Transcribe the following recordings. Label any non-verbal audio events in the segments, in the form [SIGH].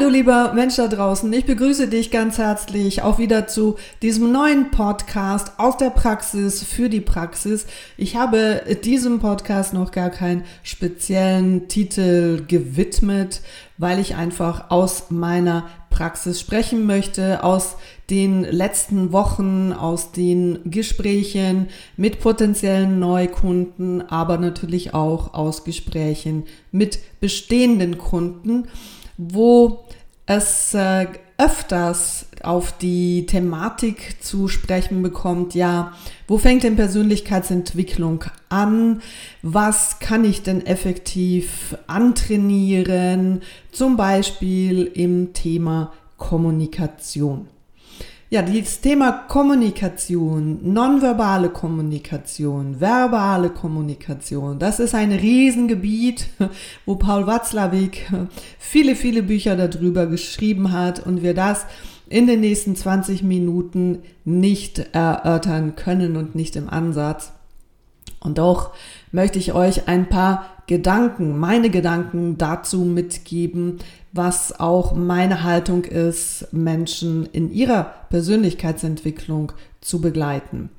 Du lieber Mensch da draußen, ich begrüße dich ganz herzlich auch wieder zu diesem neuen Podcast aus der Praxis für die Praxis. Ich habe diesem Podcast noch gar keinen speziellen Titel gewidmet, weil ich einfach aus meiner Praxis sprechen möchte, aus den letzten Wochen, aus den Gesprächen mit potenziellen Neukunden, aber natürlich auch aus Gesprächen mit bestehenden Kunden wo es äh, öfters auf die Thematik zu sprechen bekommt, ja, wo fängt denn Persönlichkeitsentwicklung an? Was kann ich denn effektiv antrainieren? Zum Beispiel im Thema Kommunikation. Ja, das Thema Kommunikation, nonverbale Kommunikation, verbale Kommunikation, das ist ein Riesengebiet, [LAUGHS] wo Paul Watzlawick viele, viele Bücher darüber geschrieben hat und wir das in den nächsten 20 Minuten nicht erörtern können und nicht im Ansatz. Und doch möchte ich euch ein paar Gedanken, meine Gedanken dazu mitgeben, was auch meine Haltung ist, Menschen in ihrer Persönlichkeitsentwicklung zu begleiten.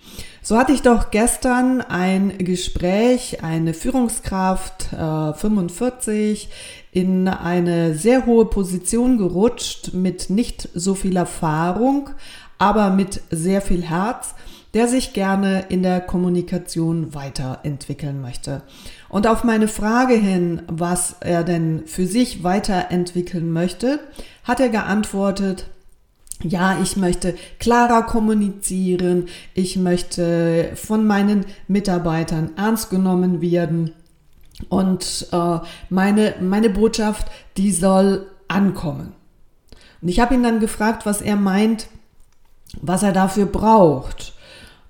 So hatte ich doch gestern ein Gespräch, eine Führungskraft äh, 45 in eine sehr hohe Position gerutscht mit nicht so viel Erfahrung, aber mit sehr viel Herz der sich gerne in der Kommunikation weiterentwickeln möchte. Und auf meine Frage hin, was er denn für sich weiterentwickeln möchte, hat er geantwortet, ja, ich möchte klarer kommunizieren, ich möchte von meinen Mitarbeitern ernst genommen werden und äh, meine, meine Botschaft, die soll ankommen. Und ich habe ihn dann gefragt, was er meint, was er dafür braucht.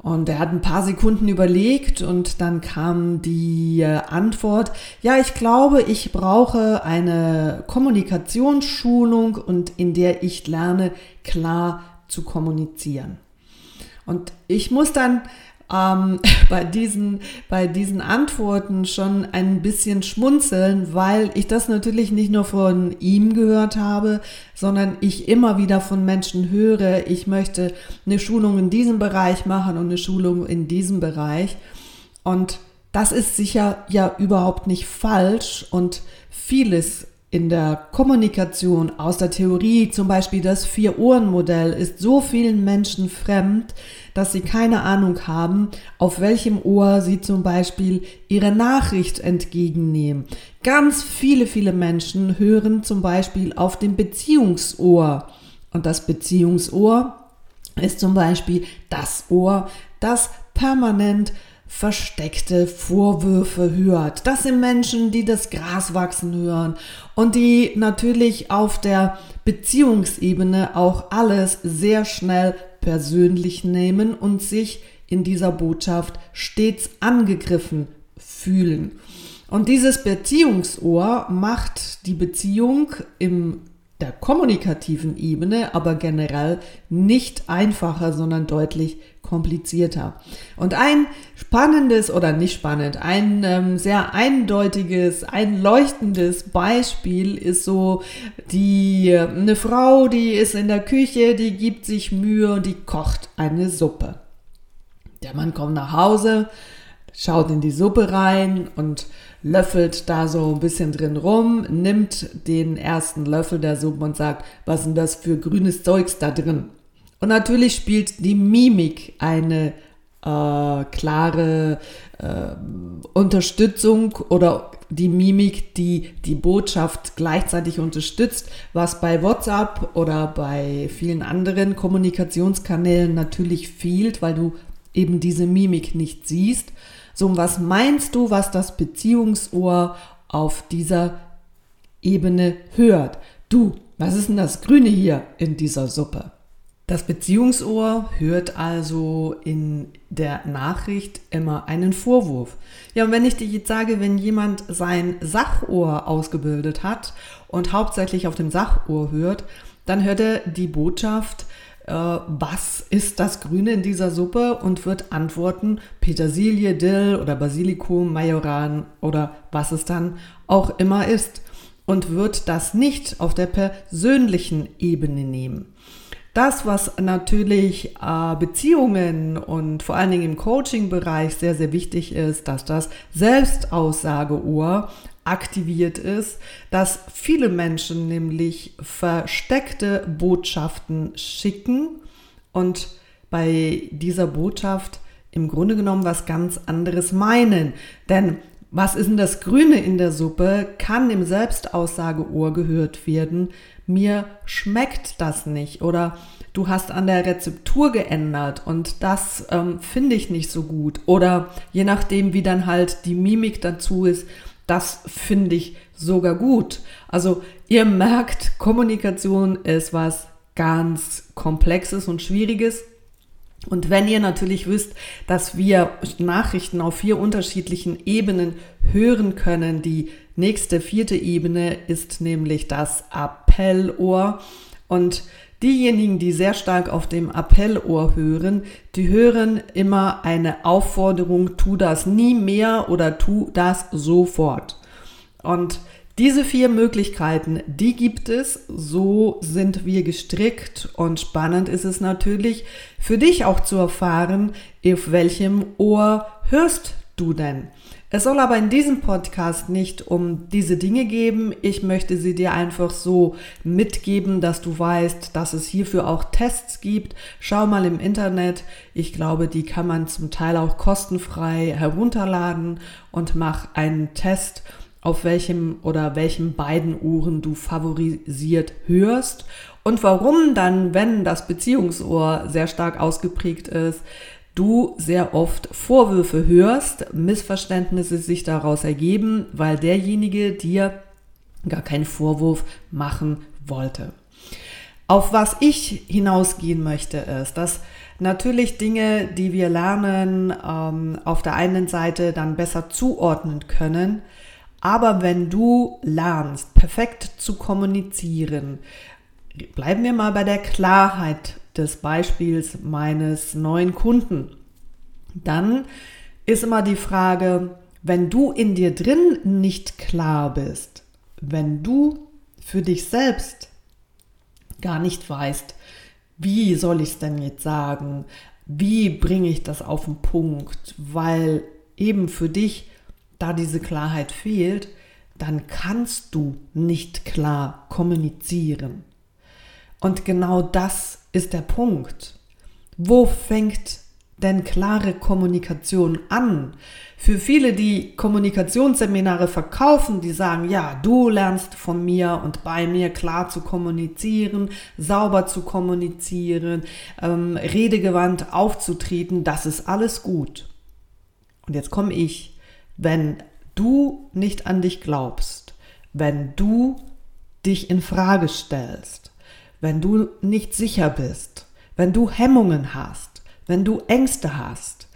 Und er hat ein paar Sekunden überlegt und dann kam die äh, Antwort, ja, ich glaube, ich brauche eine Kommunikationsschulung und in der ich lerne, klar zu kommunizieren. Und ich muss dann ähm, [LAUGHS] bei, diesen, bei diesen Antworten schon ein bisschen schmunzeln, weil ich das natürlich nicht nur von ihm gehört habe, sondern ich immer wieder von Menschen höre, ich möchte eine Schulung in diesem Bereich machen und eine Schulung in diesem Bereich. Und das ist sicher ja überhaupt nicht falsch und vieles in der Kommunikation aus der Theorie, zum Beispiel das Vier-Ohren-Modell, ist so vielen Menschen fremd, dass sie keine Ahnung haben, auf welchem Ohr sie zum Beispiel ihre Nachricht entgegennehmen. Ganz viele, viele Menschen hören zum Beispiel auf dem Beziehungsohr. Und das Beziehungsohr ist zum Beispiel das Ohr, das permanent versteckte Vorwürfe hört. Das sind Menschen, die das Gras wachsen hören und die natürlich auf der Beziehungsebene auch alles sehr schnell persönlich nehmen und sich in dieser Botschaft stets angegriffen fühlen. Und dieses Beziehungsohr macht die Beziehung im der kommunikativen Ebene, aber generell nicht einfacher, sondern deutlich komplizierter. Und ein spannendes oder nicht spannend, ein ähm, sehr eindeutiges, ein leuchtendes Beispiel ist so die eine Frau, die ist in der Küche, die gibt sich Mühe und die kocht eine Suppe. Der Mann kommt nach Hause, schaut in die Suppe rein und löffelt da so ein bisschen drin rum, nimmt den ersten Löffel der Suppe und sagt, was ist denn das für grünes Zeugs da drin? Und natürlich spielt die Mimik eine äh, klare äh, Unterstützung oder die Mimik, die die Botschaft gleichzeitig unterstützt, was bei WhatsApp oder bei vielen anderen Kommunikationskanälen natürlich fehlt, weil du eben diese Mimik nicht siehst. So, was meinst du, was das Beziehungsohr auf dieser Ebene hört? Du, was ist denn das Grüne hier in dieser Suppe? Das Beziehungsohr hört also in der Nachricht immer einen Vorwurf. Ja, und wenn ich dir jetzt sage, wenn jemand sein Sachohr ausgebildet hat und hauptsächlich auf dem Sachohr hört, dann hört er die Botschaft, äh, was ist das Grüne in dieser Suppe und wird antworten Petersilie, Dill oder Basilikum, Majoran oder was es dann auch immer ist und wird das nicht auf der persönlichen Ebene nehmen. Das, was natürlich äh, Beziehungen und vor allen Dingen im Coaching-Bereich sehr, sehr wichtig ist, dass das Selbstaussageohr aktiviert ist, dass viele Menschen nämlich versteckte Botschaften schicken und bei dieser Botschaft im Grunde genommen was ganz anderes meinen. Denn was ist denn das Grüne in der Suppe? Kann im Selbstaussageohr gehört werden. Mir schmeckt das nicht. Oder du hast an der Rezeptur geändert und das ähm, finde ich nicht so gut. Oder je nachdem, wie dann halt die Mimik dazu ist, das finde ich sogar gut. Also ihr merkt, Kommunikation ist was ganz Komplexes und Schwieriges. Und wenn ihr natürlich wisst, dass wir Nachrichten auf vier unterschiedlichen Ebenen hören können, die nächste vierte Ebene ist nämlich das Appellohr. Und diejenigen, die sehr stark auf dem Appellohr hören, die hören immer eine Aufforderung, tu das nie mehr oder tu das sofort. Und diese vier Möglichkeiten, die gibt es, so sind wir gestrickt und spannend ist es natürlich für dich auch zu erfahren, auf welchem Ohr hörst du denn? Es soll aber in diesem Podcast nicht um diese Dinge geben. Ich möchte sie dir einfach so mitgeben, dass du weißt, dass es hierfür auch Tests gibt. Schau mal im Internet. Ich glaube, die kann man zum Teil auch kostenfrei herunterladen und mach einen Test auf welchem oder welchen beiden Ohren du favorisiert hörst und warum dann, wenn das Beziehungsohr sehr stark ausgeprägt ist, du sehr oft Vorwürfe hörst, Missverständnisse sich daraus ergeben, weil derjenige dir gar keinen Vorwurf machen wollte. Auf was ich hinausgehen möchte, ist, dass natürlich Dinge, die wir lernen, ähm, auf der einen Seite dann besser zuordnen können, aber wenn du lernst, perfekt zu kommunizieren, bleiben wir mal bei der Klarheit des Beispiels meines neuen Kunden. Dann ist immer die Frage, wenn du in dir drin nicht klar bist, wenn du für dich selbst gar nicht weißt, wie soll ich es denn jetzt sagen, wie bringe ich das auf den Punkt, weil eben für dich da diese Klarheit fehlt, dann kannst du nicht klar kommunizieren. Und genau das ist der Punkt. Wo fängt denn klare Kommunikation an? Für viele, die Kommunikationsseminare verkaufen, die sagen, ja, du lernst von mir und bei mir klar zu kommunizieren, sauber zu kommunizieren, ähm, redegewandt aufzutreten, das ist alles gut. Und jetzt komme ich wenn du nicht an dich glaubst, wenn du dich in Frage stellst, wenn du nicht sicher bist, wenn du Hemmungen hast, wenn du Ängste hast,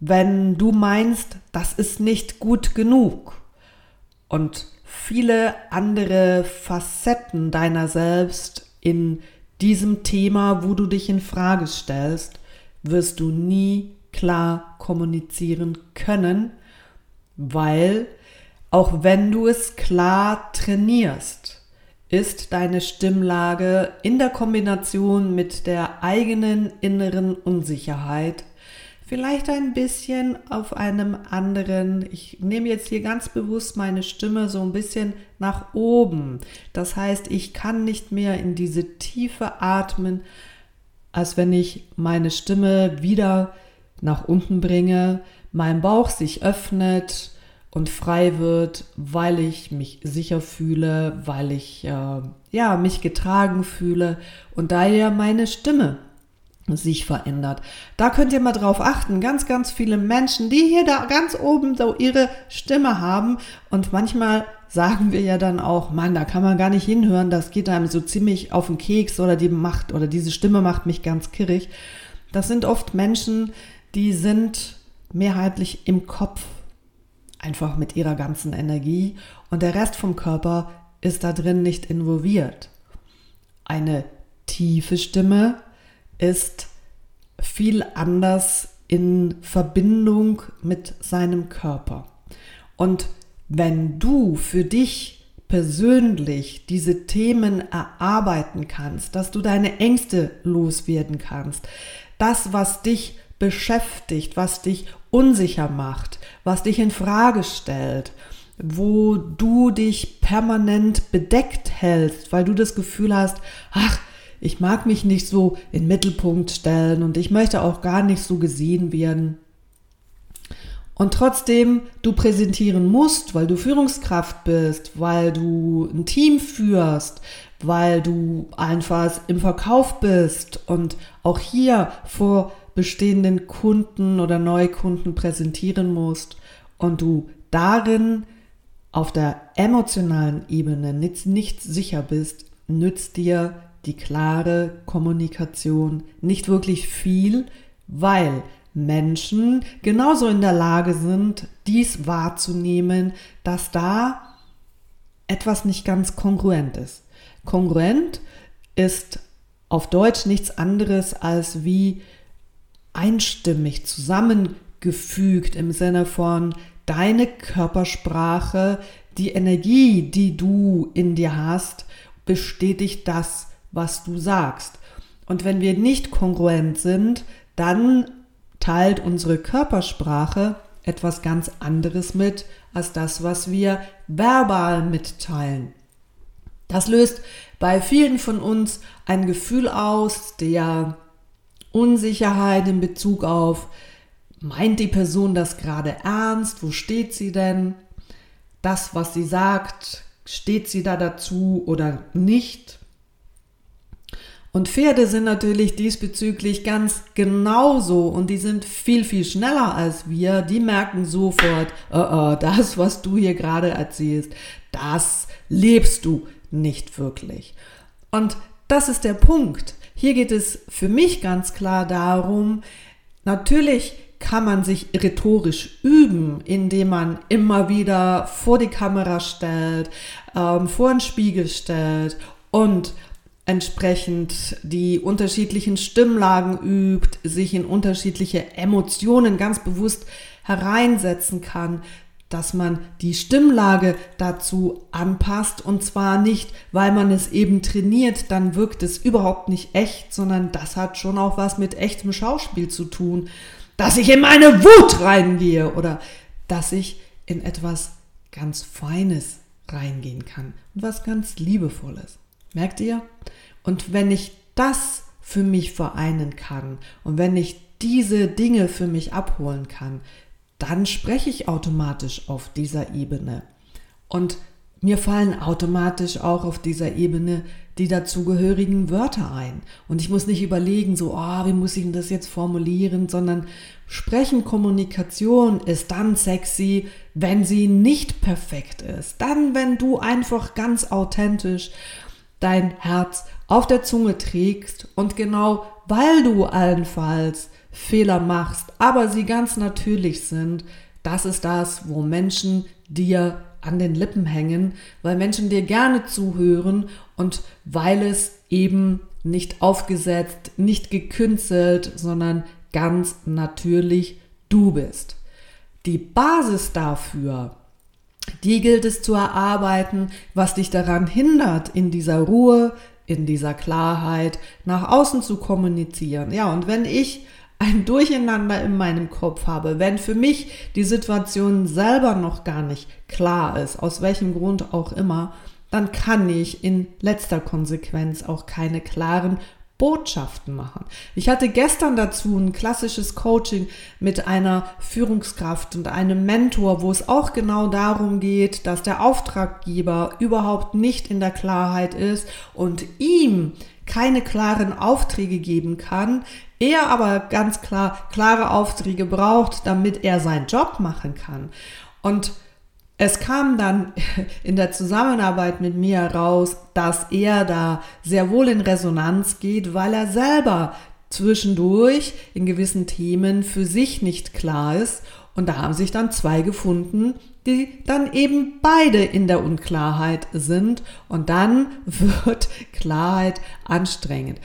wenn du meinst, das ist nicht gut genug. Und viele andere Facetten deiner selbst in diesem Thema, wo du dich in Frage stellst, wirst du nie klar kommunizieren können, weil auch wenn du es klar trainierst, ist deine Stimmlage in der Kombination mit der eigenen inneren Unsicherheit vielleicht ein bisschen auf einem anderen, ich nehme jetzt hier ganz bewusst meine Stimme so ein bisschen nach oben. Das heißt, ich kann nicht mehr in diese Tiefe atmen, als wenn ich meine Stimme wieder nach unten bringe, mein Bauch sich öffnet und frei wird, weil ich mich sicher fühle, weil ich äh, ja mich getragen fühle und daher meine Stimme sich verändert. Da könnt ihr mal drauf achten. Ganz, ganz viele Menschen, die hier da ganz oben so ihre Stimme haben und manchmal sagen wir ja dann auch, Mann, da kann man gar nicht hinhören, das geht einem so ziemlich auf den Keks oder die macht oder diese Stimme macht mich ganz kirrig. Das sind oft Menschen, die sind mehrheitlich im Kopf, einfach mit ihrer ganzen Energie und der Rest vom Körper ist da drin nicht involviert. Eine tiefe Stimme ist viel anders in Verbindung mit seinem Körper. Und wenn du für dich persönlich diese Themen erarbeiten kannst, dass du deine Ängste loswerden kannst, das, was dich beschäftigt, was dich unsicher macht, was dich in Frage stellt, wo du dich permanent bedeckt hältst, weil du das Gefühl hast, ach, ich mag mich nicht so in Mittelpunkt stellen und ich möchte auch gar nicht so gesehen werden. Und trotzdem du präsentieren musst, weil du Führungskraft bist, weil du ein Team führst, weil du einfach im Verkauf bist und auch hier vor bestehenden Kunden oder Neukunden präsentieren musst und du darin auf der emotionalen Ebene nicht, nicht sicher bist, nützt dir die klare Kommunikation nicht wirklich viel, weil Menschen genauso in der Lage sind, dies wahrzunehmen, dass da etwas nicht ganz kongruent ist. Kongruent ist auf Deutsch nichts anderes als wie einstimmig zusammengefügt im Sinne von deine Körpersprache, die Energie, die du in dir hast, bestätigt das, was du sagst. Und wenn wir nicht kongruent sind, dann teilt unsere Körpersprache etwas ganz anderes mit als das, was wir verbal mitteilen. Das löst bei vielen von uns ein Gefühl aus der Unsicherheit in Bezug auf, meint die Person das gerade ernst? Wo steht sie denn? Das, was sie sagt, steht sie da dazu oder nicht? Und Pferde sind natürlich diesbezüglich ganz genauso und die sind viel, viel schneller als wir. Die merken sofort, oh, oh, das, was du hier gerade erzählst, das lebst du nicht wirklich. Und das ist der Punkt. Hier geht es für mich ganz klar darum, natürlich kann man sich rhetorisch üben, indem man immer wieder vor die Kamera stellt, ähm, vor den Spiegel stellt und entsprechend die unterschiedlichen Stimmlagen übt, sich in unterschiedliche Emotionen ganz bewusst hereinsetzen kann, dass man die Stimmlage dazu anpasst und zwar nicht, weil man es eben trainiert, dann wirkt es überhaupt nicht echt, sondern das hat schon auch was mit echtem Schauspiel zu tun, dass ich in meine Wut reingehe oder dass ich in etwas ganz Feines reingehen kann und was ganz Liebevolles. Merkt ihr? Und wenn ich das für mich vereinen kann und wenn ich diese Dinge für mich abholen kann, dann spreche ich automatisch auf dieser Ebene. Und mir fallen automatisch auch auf dieser Ebene die dazugehörigen Wörter ein. Und ich muss nicht überlegen, so, oh, wie muss ich denn das jetzt formulieren, sondern Sprechen, Kommunikation ist dann sexy, wenn sie nicht perfekt ist. Dann, wenn du einfach ganz authentisch dein Herz auf der Zunge trägst und genau weil du allenfalls Fehler machst, aber sie ganz natürlich sind, das ist das, wo Menschen dir an den Lippen hängen, weil Menschen dir gerne zuhören und weil es eben nicht aufgesetzt, nicht gekünstelt, sondern ganz natürlich du bist. Die Basis dafür die gilt es zu erarbeiten, was dich daran hindert, in dieser Ruhe, in dieser Klarheit nach außen zu kommunizieren. Ja, und wenn ich ein Durcheinander in meinem Kopf habe, wenn für mich die Situation selber noch gar nicht klar ist, aus welchem Grund auch immer, dann kann ich in letzter Konsequenz auch keine klaren Botschaften machen. Ich hatte gestern dazu ein klassisches Coaching mit einer Führungskraft und einem Mentor, wo es auch genau darum geht, dass der Auftraggeber überhaupt nicht in der Klarheit ist und ihm keine klaren Aufträge geben kann, er aber ganz klar klare Aufträge braucht, damit er seinen Job machen kann. Und es kam dann [LAUGHS] in der Zusammenarbeit mit mir raus, dass er da sehr wohl in Resonanz geht, weil er selber zwischendurch in gewissen Themen für sich nicht klar ist. Und da haben sich dann zwei gefunden, die dann eben beide in der Unklarheit sind. Und dann [LAUGHS] wird Klarheit anstrengend.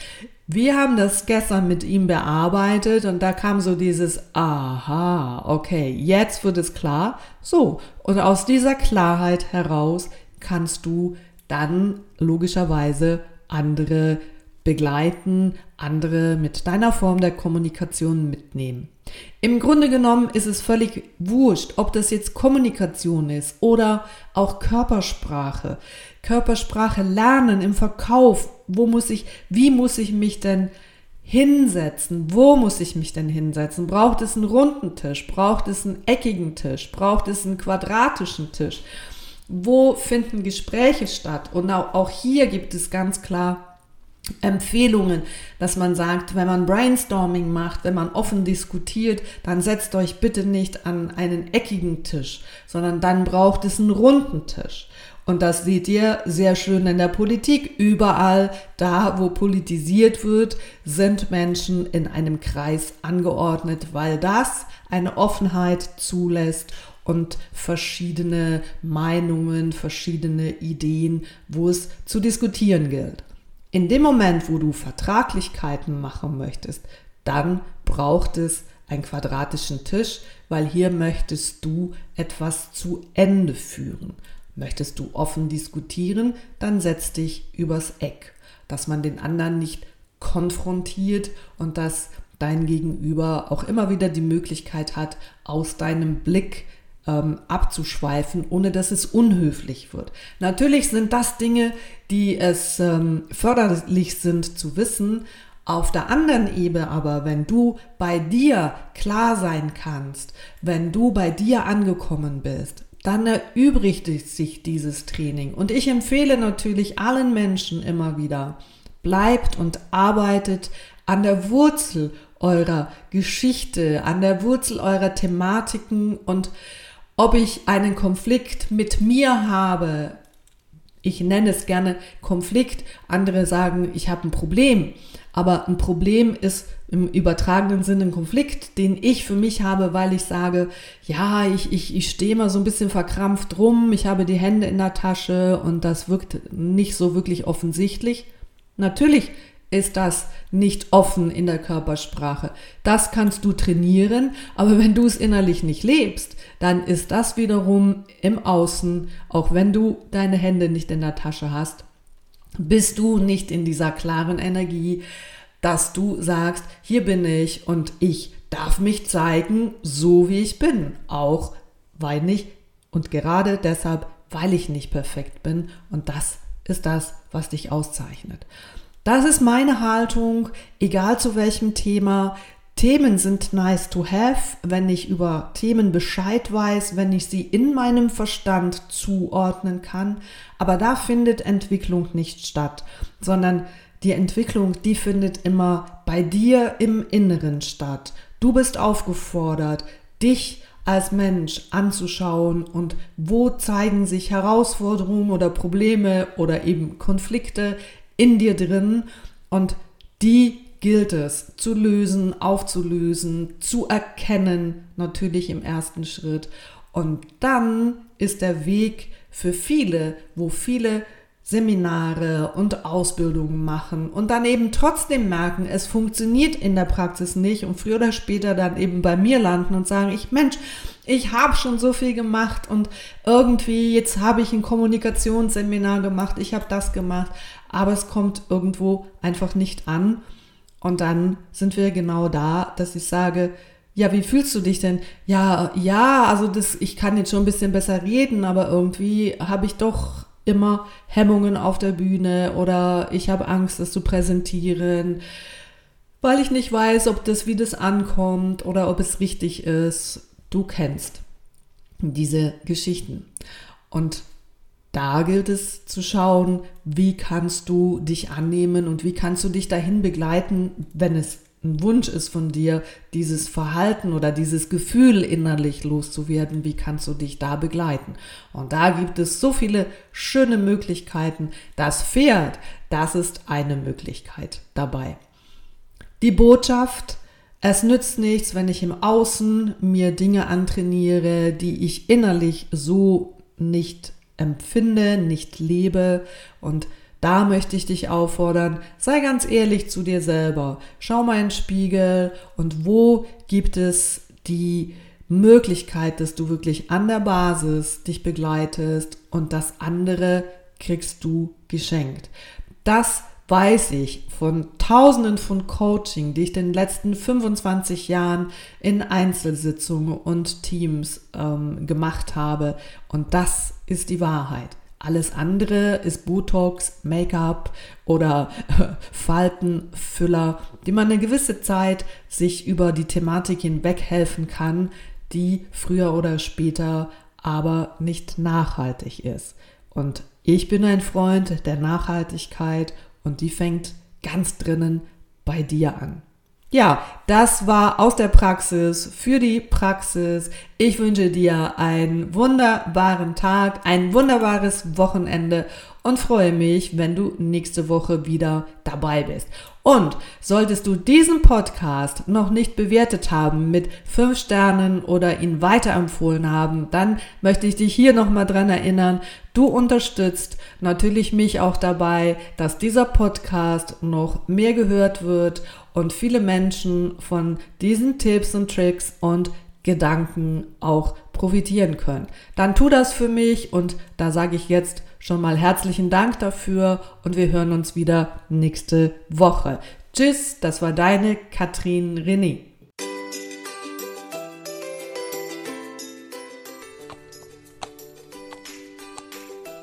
Wir haben das gestern mit ihm bearbeitet und da kam so dieses Aha, okay, jetzt wird es klar. So, und aus dieser Klarheit heraus kannst du dann logischerweise andere begleiten, andere mit deiner Form der Kommunikation mitnehmen. Im Grunde genommen ist es völlig wurscht, ob das jetzt Kommunikation ist oder auch Körpersprache. Körpersprache lernen im Verkauf. Wo muss ich, wie muss ich mich denn hinsetzen? Wo muss ich mich denn hinsetzen? Braucht es einen runden Tisch? Braucht es einen eckigen Tisch? Braucht es einen quadratischen Tisch? Wo finden Gespräche statt? Und auch hier gibt es ganz klar Empfehlungen, dass man sagt, wenn man Brainstorming macht, wenn man offen diskutiert, dann setzt euch bitte nicht an einen eckigen Tisch, sondern dann braucht es einen runden Tisch. Und das seht ihr sehr schön in der Politik. Überall da, wo politisiert wird, sind Menschen in einem Kreis angeordnet, weil das eine Offenheit zulässt und verschiedene Meinungen, verschiedene Ideen, wo es zu diskutieren gilt. In dem Moment, wo du Vertraglichkeiten machen möchtest, dann braucht es einen quadratischen Tisch, weil hier möchtest du etwas zu Ende führen. Möchtest du offen diskutieren, dann setz dich übers Eck, dass man den anderen nicht konfrontiert und dass dein Gegenüber auch immer wieder die Möglichkeit hat, aus deinem Blick ähm, abzuschweifen, ohne dass es unhöflich wird. Natürlich sind das Dinge, die es ähm, förderlich sind zu wissen. Auf der anderen Ebene aber, wenn du bei dir klar sein kannst, wenn du bei dir angekommen bist, dann erübrigt sich dieses Training. Und ich empfehle natürlich allen Menschen immer wieder, bleibt und arbeitet an der Wurzel eurer Geschichte, an der Wurzel eurer Thematiken und ob ich einen Konflikt mit mir habe, ich nenne es gerne Konflikt, andere sagen, ich habe ein Problem, aber ein Problem ist im übertragenen Sinne ein Konflikt, den ich für mich habe, weil ich sage, ja, ich, ich, ich stehe mal so ein bisschen verkrampft rum, ich habe die Hände in der Tasche und das wirkt nicht so wirklich offensichtlich. Natürlich ist das nicht offen in der Körpersprache. Das kannst du trainieren, aber wenn du es innerlich nicht lebst, dann ist das wiederum im Außen, auch wenn du deine Hände nicht in der Tasche hast, bist du nicht in dieser klaren Energie, dass du sagst, hier bin ich und ich darf mich zeigen, so wie ich bin, auch weil nicht und gerade deshalb, weil ich nicht perfekt bin und das ist das, was dich auszeichnet. Das ist meine Haltung, egal zu welchem Thema. Themen sind nice to have, wenn ich über Themen Bescheid weiß, wenn ich sie in meinem Verstand zuordnen kann. Aber da findet Entwicklung nicht statt, sondern die Entwicklung, die findet immer bei dir im Inneren statt. Du bist aufgefordert, dich als Mensch anzuschauen und wo zeigen sich Herausforderungen oder Probleme oder eben Konflikte in dir drin und die gilt es zu lösen, aufzulösen, zu erkennen, natürlich im ersten Schritt. Und dann ist der Weg für viele, wo viele Seminare und Ausbildungen machen und dann eben trotzdem merken, es funktioniert in der Praxis nicht und früher oder später dann eben bei mir landen und sagen, ich Mensch, ich habe schon so viel gemacht und irgendwie jetzt habe ich ein Kommunikationsseminar gemacht, ich habe das gemacht, aber es kommt irgendwo einfach nicht an. Und dann sind wir genau da, dass ich sage, ja, wie fühlst du dich denn? Ja, ja, also das, ich kann jetzt schon ein bisschen besser reden, aber irgendwie habe ich doch immer Hemmungen auf der Bühne oder ich habe Angst, das zu präsentieren, weil ich nicht weiß, ob das, wie das ankommt oder ob es richtig ist. Du kennst diese Geschichten. Und da gilt es zu schauen, wie kannst du dich annehmen und wie kannst du dich dahin begleiten, wenn es ein Wunsch ist von dir, dieses Verhalten oder dieses Gefühl innerlich loszuwerden, wie kannst du dich da begleiten? Und da gibt es so viele schöne Möglichkeiten. Das Pferd, das ist eine Möglichkeit dabei. Die Botschaft, es nützt nichts, wenn ich im Außen mir Dinge antrainiere, die ich innerlich so nicht empfinde, nicht lebe und da möchte ich dich auffordern, sei ganz ehrlich zu dir selber. Schau mal in den Spiegel und wo gibt es die Möglichkeit, dass du wirklich an der Basis dich begleitest und das andere kriegst du geschenkt. Das weiß ich von Tausenden von Coaching, die ich in den letzten 25 Jahren in Einzelsitzungen und Teams ähm, gemacht habe. Und das ist die Wahrheit. Alles andere ist Botox, Make-up oder Faltenfüller, die man eine gewisse Zeit sich über die Thematik hinweg helfen kann, die früher oder später aber nicht nachhaltig ist. Und ich bin ein Freund der Nachhaltigkeit und die fängt ganz drinnen bei dir an. Ja, das war aus der Praxis für die Praxis. Ich wünsche dir einen wunderbaren Tag, ein wunderbares Wochenende und freue mich, wenn du nächste Woche wieder dabei bist. Und solltest du diesen Podcast noch nicht bewertet haben mit fünf Sternen oder ihn weiterempfohlen haben, dann möchte ich dich hier nochmal dran erinnern, du unterstützt natürlich mich auch dabei, dass dieser Podcast noch mehr gehört wird und viele Menschen von diesen Tipps und Tricks und Gedanken auch profitieren können. Dann tu das für mich und da sage ich jetzt schon mal herzlichen Dank dafür und wir hören uns wieder nächste Woche. Tschüss, das war deine Katrin René.